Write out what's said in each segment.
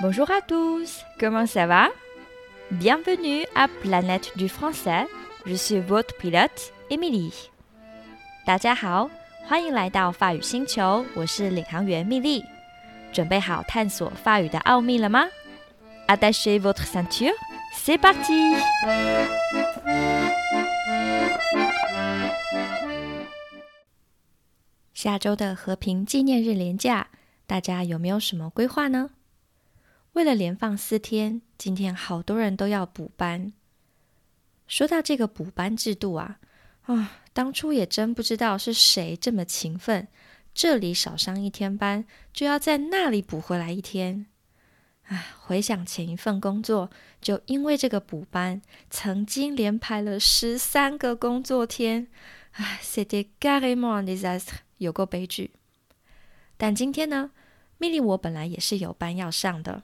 Bonjour à tous, comment ça va Bienvenue à Planète du Français, je suis votre pilote Emily. 大家好，欢迎来到法语星球，我是领航员蜜莉。准备好探索法语的奥秘了吗？Attachez votre ceinture, c'est parti！下周的和平纪念日连假，大家有没有什么规划呢？ 为了连放四天，今天好多人都要补班。说到这个补班制度啊，啊，当初也真不知道是谁这么勤奋，这里少上一天班，就要在那里补回来一天。啊，回想前一份工作，就因为这个补班，曾经连排了十三个工作天。唉，c'était carrément désastre，有过悲剧。但今天呢，命令我本来也是有班要上的。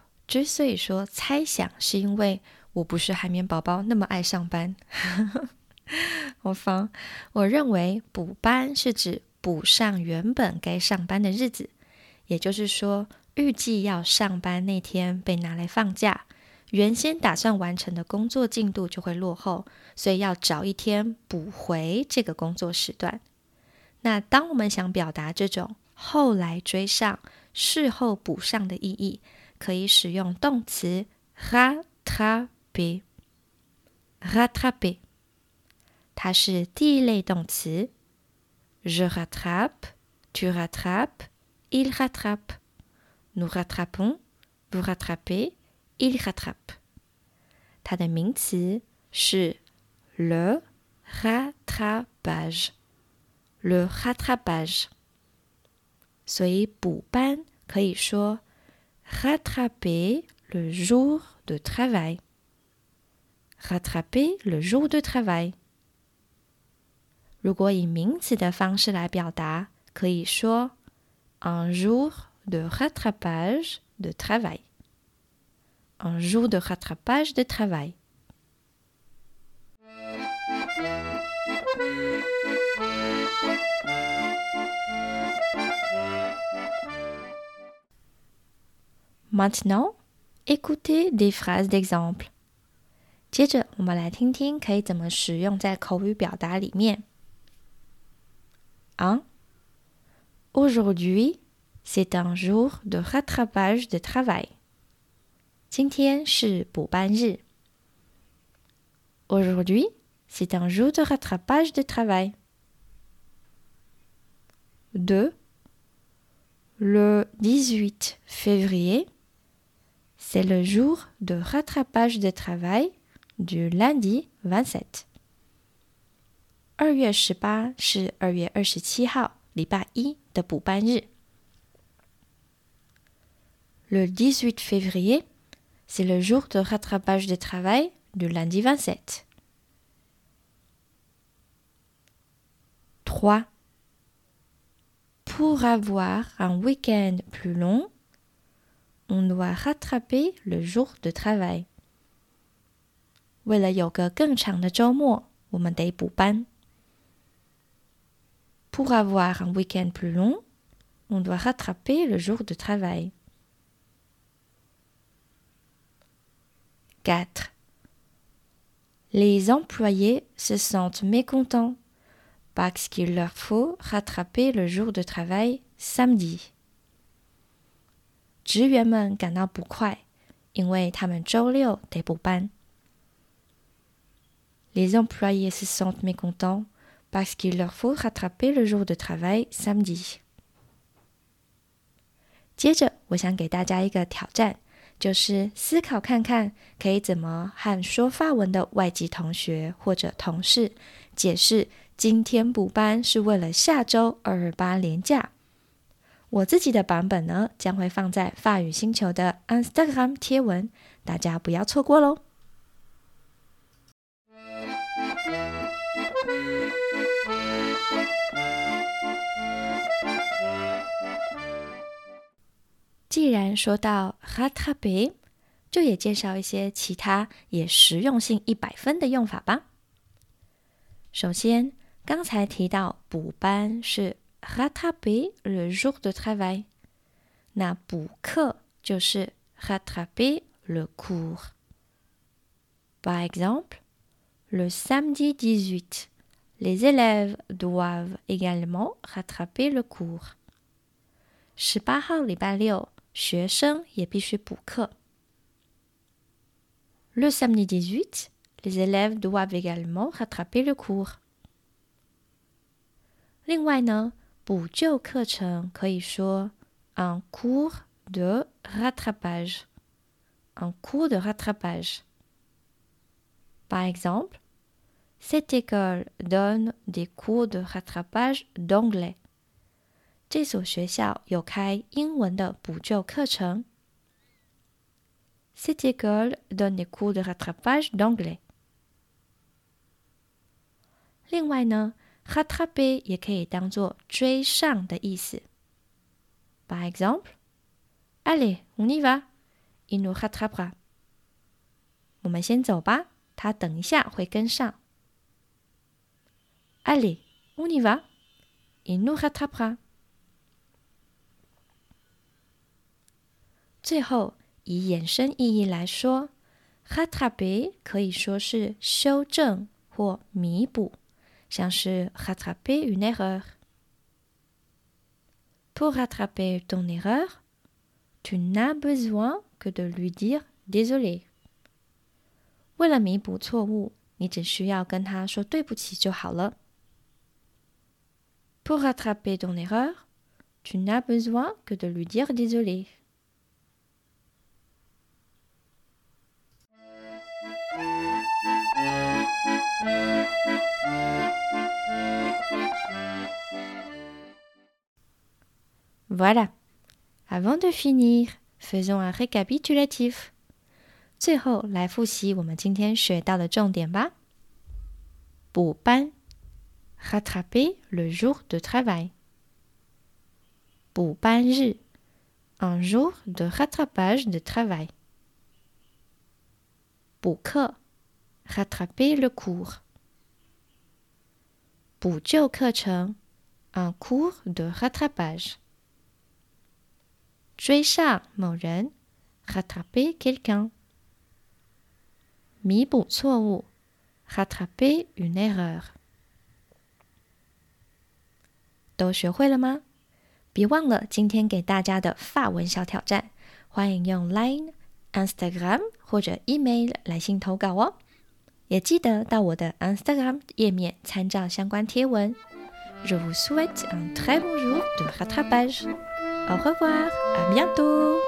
之所以说猜想，是因为我不是海绵宝宝那么爱上班。我方我认为补班是指补上原本该上班的日子，也就是说，预计要上班那天被拿来放假，原先打算完成的工作进度就会落后，所以要找一天补回这个工作时段。那当我们想表达这种后来追上、事后补上的意义。可以使用动词 rattraper，rattraper，它是第一类动词。Je rattrape, tu rattrapes, il rattrape, nous rattrapons, vous rattrapez, il rattrape。它的名词是 le rattrapage，le rattrapage。所以补班可以说。 rattraper le jour de travail. Rattraper le jour de travail. 如果以名词的方式来表达，可以说 un jour de rattrapage de travail. Un jour de rattrapage de travail. Maintenant, écoutez des phrases d'exemple. 接着，我们来听听可以怎么使用在口语表达里面。1. Aujourd'hui, c'est un jour de rattrapage de travail. 今天是补班日。Aujourd'hui, c'est un jour de rattrapage de travail. 2. Le 18 février, c'est le jour de rattrapage de travail du lundi 27. 二月十八是二月二十七号，礼拜一的补班日。Le 18 février, c'est le jour de rattrapage de travail du lundi 27. 3. Pour avoir un week-end plus long, on doit rattraper le jour de travail. Pour avoir un week-end plus long, on doit rattraper le jour de travail. 4. Les employés se sentent mécontents parce qu'il leur faut rattraper le jour de travail samedi. 职员们感到不快，因为他们周六得补班。Les employés se sentent mécontents parce qu'il leur faut rattraper le jour de travail samedi。接着，我想给大家一个挑战，就是思考看看可以怎么和说法文的外籍同学或者同事解释今天补班是为了下周二二八连假。我自己的版本呢，将会放在法语星球的 Instagram 贴文，大家不要错过喽。既然说到 hatabe，就也介绍一些其他也实用性一百分的用法吧。首先，刚才提到补班是 rattraper le jour de travail，那补课就是 rattraper le cours。Par exemple, le samedi 18, les élèves doivent également rattraper le cours。十八号礼拜六。学生也必须补课。Le samedi 18, les élèves doivent également rattraper le cours。另外呢， 补救课程可以说 un cours de rattrapage。un cours de rattrapage。Par exemple, cette école donne des cours de rattrapage d'anglais。这所学校有开英文的补救课程。Cette école donne des cours de rattrapage d'anglais。另外呢 ，rattraper 也可以当做追上的意思。By example, allez, on y va, il nous rattrapera。我们先走吧，他等一下会跟上。Allez, on y va, il nous rattrapera。最后，以衍生意义来说，rattraper 可以说是修正或弥补，像是 rattraper une erreur。Pour rattraper ton erreur, tu n'as besoin que de lui dire désolé。为了弥补错误，你只需要跟他说对不起就好了。Pour rattraper ton erreur, tu n'as besoin que de lui dire désolé。 Voilà. Avant de finir, faisons un récapitulatif. 最后来复习我们今天学到的重点吧。补班，rattraper le jour de travail。补班日，un jour de rattrapage de travail。补课，rattraper le cours。补救课程，un cours de rattrapage。 追上某人，rattraper quelqu'un。弥补错误，rattraper une erreur。都学会了吗？别忘了今天给大家的发文小挑战，欢迎用 Line、Instagram 或者 email 来信投稿哦。也记得到我的 Instagram 页面参照相关贴文。Je vous souhaite un très bon jour de rattrapage. Au revoir, à bientôt